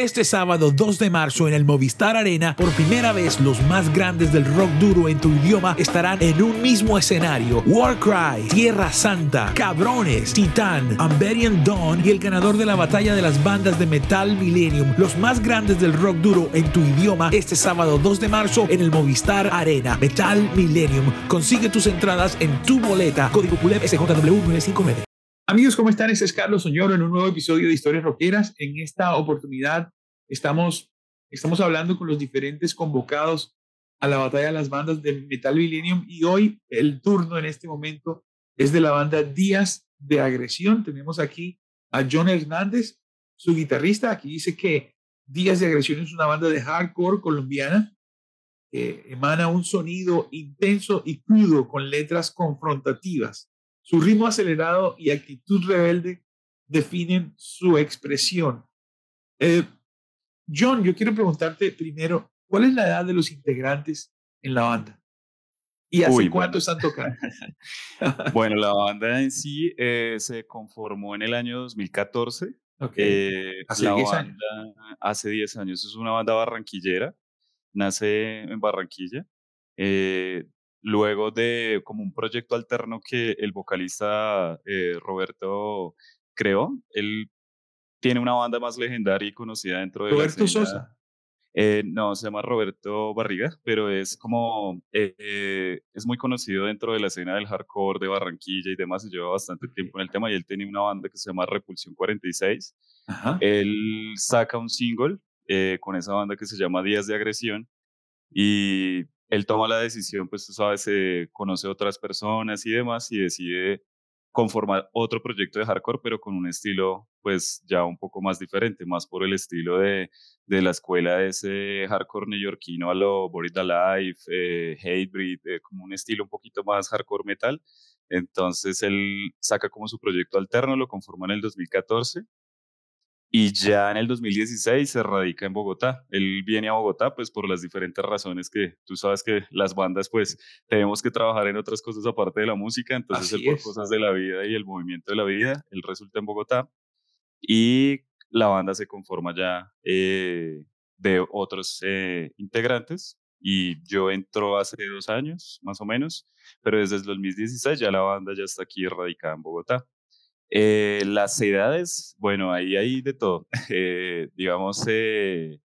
Este sábado 2 de marzo en el Movistar Arena, por primera vez los más grandes del rock duro en tu idioma estarán en un mismo escenario. Warcry, Tierra Santa, Cabrones, Titán, Amberian Dawn y el ganador de la batalla de las bandas de Metal Millennium, los más grandes del rock duro en tu idioma, este sábado 2 de marzo en el Movistar Arena. Metal Millennium. Consigue tus entradas en tu boleta. Código PULEP SJW 959. Amigos, ¿cómo están? Este es Carlos Soñoro en un nuevo episodio de Historias Roqueras. En esta oportunidad estamos, estamos hablando con los diferentes convocados a la batalla de las bandas de Metal Millennium y hoy el turno en este momento es de la banda Días de Agresión. Tenemos aquí a John Hernández, su guitarrista. Aquí dice que Días de Agresión es una banda de hardcore colombiana que emana un sonido intenso y crudo con letras confrontativas. Su ritmo acelerado y actitud rebelde definen su expresión. Eh, John, yo quiero preguntarte primero, ¿cuál es la edad de los integrantes en la banda? ¿Y hace cuánto están tocando? bueno, la banda en sí eh, se conformó en el año 2014. Okay. hace 10 años. Hace 10 años. Es una banda barranquillera. Nace en Barranquilla. Eh, luego de como un proyecto alterno que el vocalista eh, Roberto creó. Él tiene una banda más legendaria y conocida dentro de Roberto Sosa. Eh, no, se llama Roberto Barriga, pero es como, eh, es muy conocido dentro de la escena del hardcore de Barranquilla y demás, y lleva bastante tiempo en el tema y él tenía una banda que se llama Repulsión 46. Él saca un single con esa banda que se llama Días de Agresión y él toma la decisión, pues tú sabes, eh, conoce a otras personas y demás y decide conformar otro proyecto de hardcore, pero con un estilo pues ya un poco más diferente, más por el estilo de, de la escuela de ese hardcore neoyorquino a lo Buried Alive, eh, Hatebreed, eh, como un estilo un poquito más hardcore metal. Entonces él saca como su proyecto alterno, lo conforma en el 2014 y ya en el 2016 se radica en Bogotá. Él viene a Bogotá pues por las diferentes razones que tú sabes que las bandas pues tenemos que trabajar en otras cosas aparte de la música, entonces él por cosas de la vida y el movimiento de la vida, él resulta en Bogotá y la banda se conforma ya eh, de otros eh, integrantes y yo entro hace dos años más o menos, pero desde el 2016 ya la banda ya está aquí radicada en Bogotá. Eh, las edades, bueno, ahí hay de todo. Eh, digamos, eh,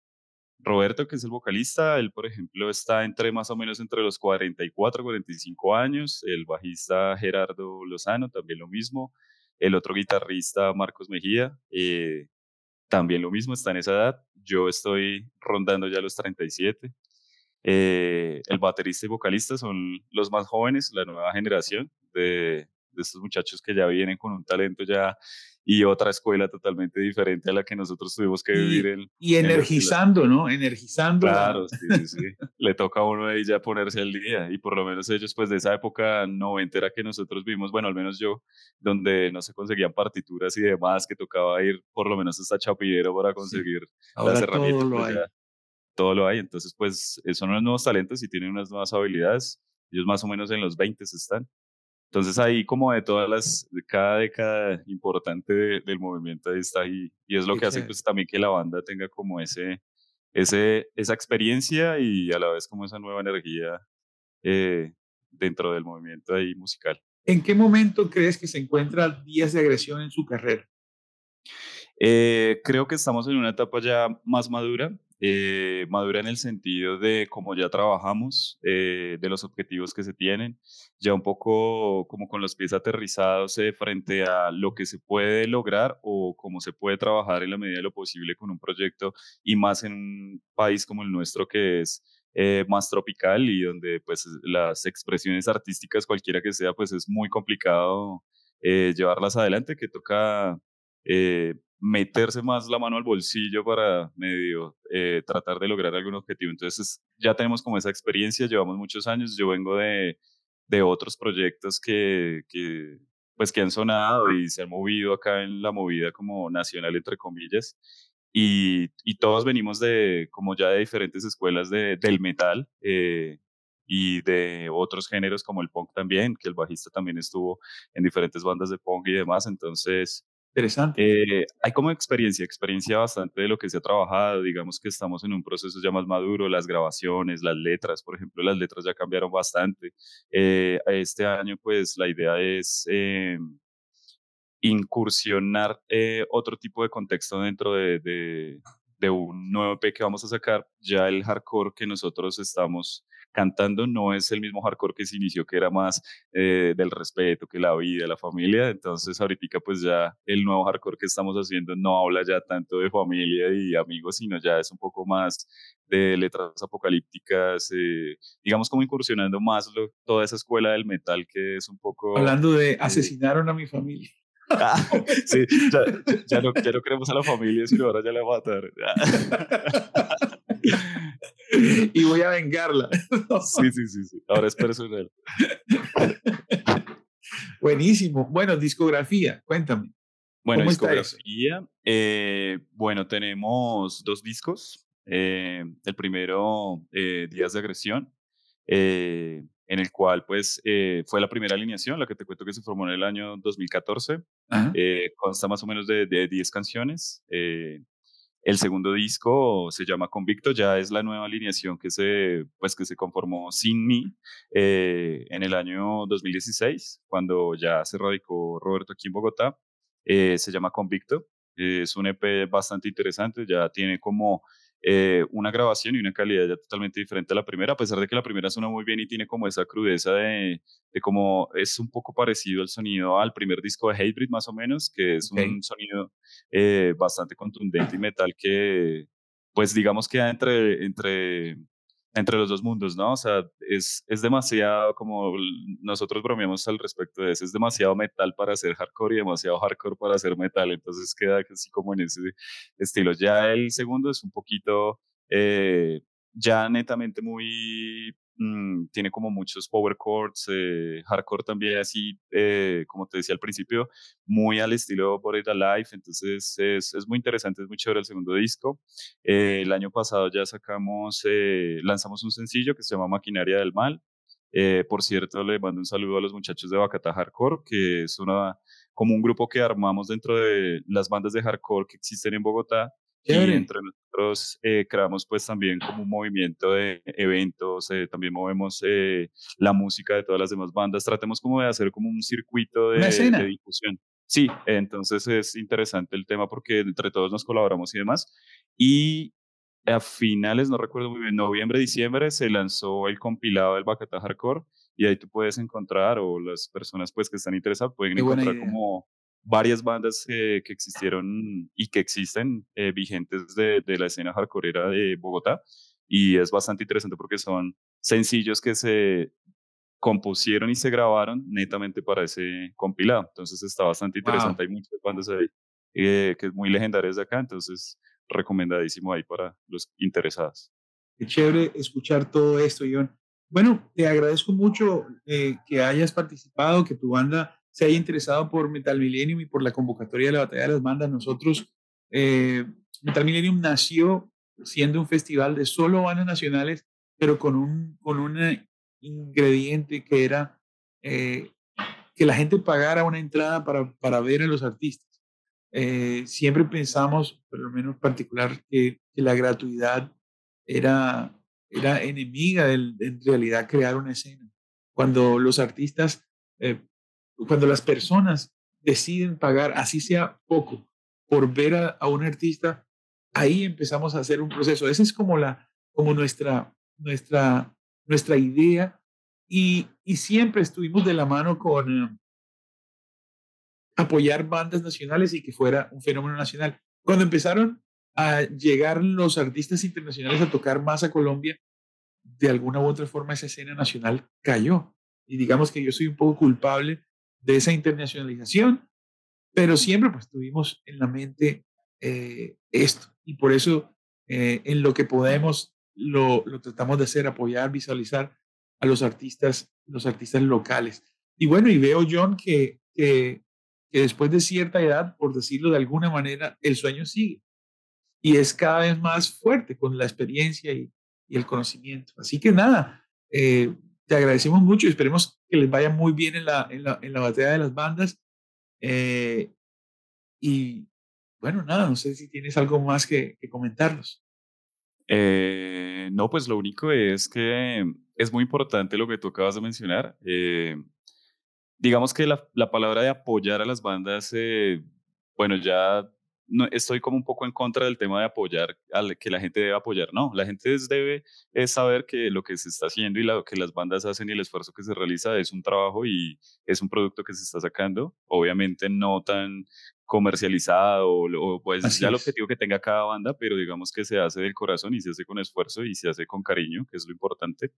Roberto, que es el vocalista, él, por ejemplo, está entre más o menos entre los 44 y 45 años. El bajista Gerardo Lozano, también lo mismo. El otro guitarrista, Marcos Mejía, también lo mismo, está en esa edad. Yo estoy rondando ya los 37. el baterista y vocalista son los más jóvenes, la nueva generación de, de estos muchachos que ya vienen con un talento ya y otra escuela totalmente diferente a la que nosotros tuvimos que vivir. En, y energizando, ¿no? Energizando. Claro, sí, sí, sí. Le toca a uno ahí ya ponerse al día y por lo menos ellos pues de esa época noventera que nosotros vimos, bueno, al menos yo, donde no se conseguían partituras y demás, que tocaba ir por lo menos hasta Chapillero para conseguir las herramientas. Todo lo, pues hay. todo lo hay, entonces pues son unos nuevos talentos y tienen unas nuevas habilidades. Ellos más o menos en los 20 están. Entonces ahí como de todas las, de cada década importante del movimiento ahí está y, y es lo que hace pues también que la banda tenga como ese, ese, esa experiencia y a la vez como esa nueva energía eh, dentro del movimiento ahí musical. ¿En qué momento crees que se encuentra días de agresión en su carrera? Eh, creo que estamos en una etapa ya más madura, eh, madura en el sentido de cómo ya trabajamos, eh, de los objetivos que se tienen, ya un poco como con los pies aterrizados frente a lo que se puede lograr o cómo se puede trabajar en la medida de lo posible con un proyecto y más en un país como el nuestro que es más tropical y donde pues las expresiones artísticas cualquiera que sea pues es muy complicado llevarlas adelante, que toca meterse más la mano al bolsillo para medio eh, tratar de lograr algún objetivo. Entonces ya tenemos como esa experiencia, llevamos muchos años, yo vengo de, de otros proyectos que, que, pues que han sonado y se han movido acá en la movida como nacional, entre comillas, y, y todos venimos de como ya de diferentes escuelas de, del metal. Eh, y de otros géneros como el punk también, que el bajista también estuvo en diferentes bandas de punk y demás, entonces Interesante. Eh, hay como experiencia, experiencia bastante de lo que se ha trabajado. Digamos que estamos en un proceso ya más maduro, las grabaciones, las letras, por ejemplo, las letras ya cambiaron bastante. Eh, este año, pues la idea es eh, incursionar otro tipo de contexto dentro de, de, de un nuevo EP que vamos a sacar. Ya el hardcore que nosotros estamos cantando no es el mismo hardcore que se inició, que era más eh, del respeto, que la vida, la familia. Entonces ahorita pues ya el nuevo hardcore que estamos haciendo no habla ya tanto de familia y amigos, sino ya es un poco más de letras apocalípticas, eh, digamos como incursionando más toda esa escuela del metal que es un poco... Hablando de asesinaron a mi familia. Ah, sí, ya, ya, no, ya, no, queremos a la familia, sino ahora ya la va a matar. y voy a vengarla. sí, sí, sí, sí. Ahora es personal. Buenísimo. Bueno, discografía, cuéntame. Bueno, discografía. Eh, bueno, tenemos dos discos. Eh, el primero, eh, Días de Agresión, en el cual pues fue la primera alineación, la que te cuento que se formó en el año 2014. consta más o menos de, de 10 canciones. El segundo disco se llama Convicto, ya es la nueva alineación que se, pues, que se conformó sin mí eh, en el año 2016, cuando ya se radicó Roberto aquí en Bogotá. Eh, se llama Convicto, es un EP bastante interesante, ya tiene como eh, una grabación y una calidad ya totalmente diferente a la primera, a pesar de que la primera suena muy bien y tiene como esa crudeza de, de como es un poco parecido el sonido al primer disco de Hatebreed más o menos, que es un sonido eh, bastante contundente y metal que pues digamos queda entre, entre entre los dos mundos, ¿no? O sea, es, es demasiado, como nosotros bromeamos al respecto de eso, es demasiado metal para hacer hardcore y demasiado hardcore para hacer metal, entonces queda así como en ese estilo. Ya el segundo es un poquito, eh, ya netamente muy Mm, tiene como muchos power chords, eh, hardcore también así, eh, como te decía al principio, muy al estilo Buried Alive, entonces es, es, muy interesante, es muy chévere el segundo disco. Eh, el año pasado ya sacamos, lanzamos un sencillo que se llama Maquinaria del Mal. por cierto, le mando un saludo a los muchachos de Bacata Hardcore, que es una, como un grupo que armamos dentro de las bandas de hardcore que existen en Bogotá y entre nosotros eh, creamos pues también como un movimiento de eventos, eh, también movemos eh, la música de todas las demás bandas, tratemos como de hacer como un circuito de, de, difusión. Sí, entonces es interesante el tema porque entre todos nos colaboramos y demás. Y a finales, no recuerdo muy bien, noviembre, diciembre, se lanzó el compilado del Bacata Hardcore. Y ahí tú puedes encontrar, o las personas pues que están interesadas pueden encontrar como varias bandas que existieron y que existen eh, vigentes de, de, la escena hardcoreera de Bogotá y es bastante interesante porque son sencillos que se compusieron y se grabaron netamente para ese compilado. Entonces está bastante interesante. Hay muchas bandas ahí eh, que es muy legendarias de acá, entonces recomendadísimo ahí para los interesados. Qué chévere escuchar todo esto, John. Bueno, te agradezco mucho eh, que hayas participado, que tu banda se haya interesado por Metal Millennium y por la convocatoria de la Batalla de las Bandas. Nosotros, eh, Metal Millennium nació siendo un festival de solo bandas nacionales, pero con un, con un ingrediente que era eh, que la gente pagara una entrada para, para ver a los artistas. Eh, siempre pensamos, por lo menos particular, que, la gratuidad era, era enemiga de, en realidad crear una escena. Cuando los artistas cuando las personas deciden pagar, así sea poco, por ver a, un artista, ahí empezamos a hacer un proceso. Esa es como, la, como nuestra, nuestra, nuestra idea y, y siempre estuvimos de la mano con eh, apoyar bandas nacionales y que fuera un fenómeno nacional. Cuando empezaron a llegar los artistas internacionales a tocar más a Colombia, de alguna u otra forma esa escena nacional cayó. Y digamos que yo soy un poco culpable de esa internacionalización, pero siempre pues tuvimos en la mente eh, esto. Y por eso eh, en lo que podemos lo, lo, tratamos de hacer, apoyar, visualizar a los artistas, los artistas locales. Y bueno, y veo, John, que, que, que después de cierta edad, por decirlo de alguna manera, el sueño sigue. Y es cada vez más fuerte con la experiencia y, y el conocimiento. Así que nada, eh, te agradecemos mucho y esperemos que les vaya muy bien en la, en la, en la batalla de las bandas. Eh, y bueno, nada, no sé si tienes algo más que, que comentarnos. Eh, no, pues lo único es que es muy importante lo que tú acabas de mencionar. digamos que la, la, palabra de apoyar a las bandas, bueno, ya no, estoy como un poco en contra del tema de apoyar, al, que la gente debe apoyar. No, la gente debe es saber que lo que se está haciendo y lo que las bandas hacen y el esfuerzo que se realiza es un trabajo y es un producto que se está sacando. Obviamente no tan comercializado o, pues ya el objetivo que tenga cada banda, pero digamos que se hace del corazón y se hace con esfuerzo y se hace con cariño, que es lo importante.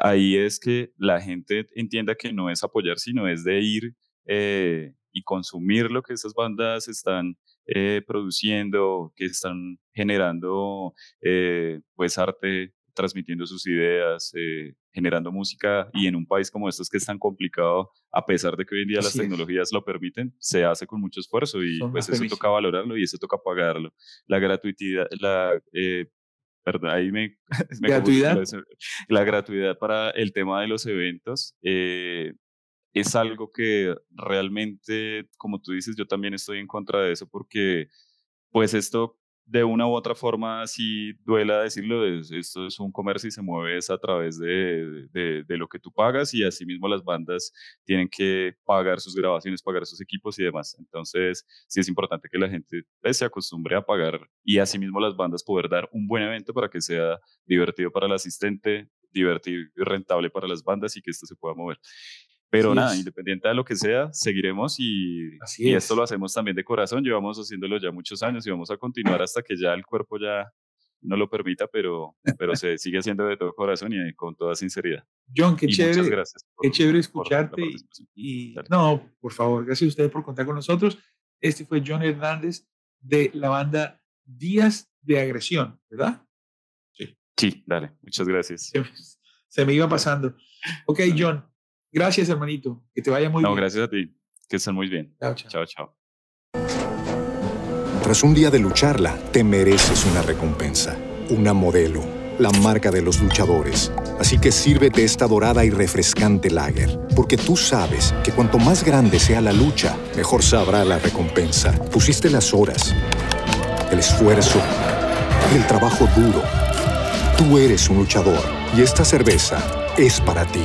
Ahí es que la gente entienda que no es apoyar, sino es de ir eh, y consumir lo que esas bandas están eh, produciendo, que están generando eh, pues arte, transmitiendo sus ideas, eh, generando música y en un país como estos que es tan complicado, a pesar de que hoy en día las tecnologías lo permiten, se hace con mucho esfuerzo y pues eso toca valorarlo y eso toca pagarlo. La gratuidad, la... Perdón, ahí me, me ¿Gratuidad? La gratuidad para el tema de los eventos es algo que realmente, como tú dices, yo también estoy en contra de eso porque pues esto de una u otra forma, si duela decirlo, esto es un comercio y se mueve a través de, de, lo que tú pagas y asimismo las bandas tienen que pagar sus grabaciones, pagar sus equipos y demás. Entonces, sí es importante que la gente pues, se acostumbre a pagar y asimismo las bandas poder dar un buen evento para que sea divertido para el asistente, divertido y rentable para las bandas y que esto se pueda mover. Pero nada, independiente de lo que sea, seguiremos y, y esto lo hacemos también de corazón. Llevamos haciéndolo ya muchos años y vamos a continuar hasta que ya el cuerpo ya no lo permita, pero, pero se sigue haciendo de todo corazón y con toda sinceridad. John, qué chévere. Muchas gracias. qué chévere escucharte. y, no, por favor, gracias a ustedes por contar con nosotros. Este fue John Hernández de la banda Días de Agresión, ¿verdad? Sí. Sí, dale, muchas gracias. Se me iba pasando. Ok, John, Gracias, hermanito. Que te vaya muy bien. No, gracias a ti. Que estén muy bien. Chao, chao. Chao, chao. Tras un día de lucharla, te mereces una recompensa, una modelo, la marca de los luchadores. Así que sírvete esta dorada y refrescante lager, porque tú sabes que cuanto más grande sea la lucha, mejor sabrá la recompensa. Pusiste las horas, el esfuerzo, el trabajo duro. Tú eres un luchador y esta cerveza es para ti.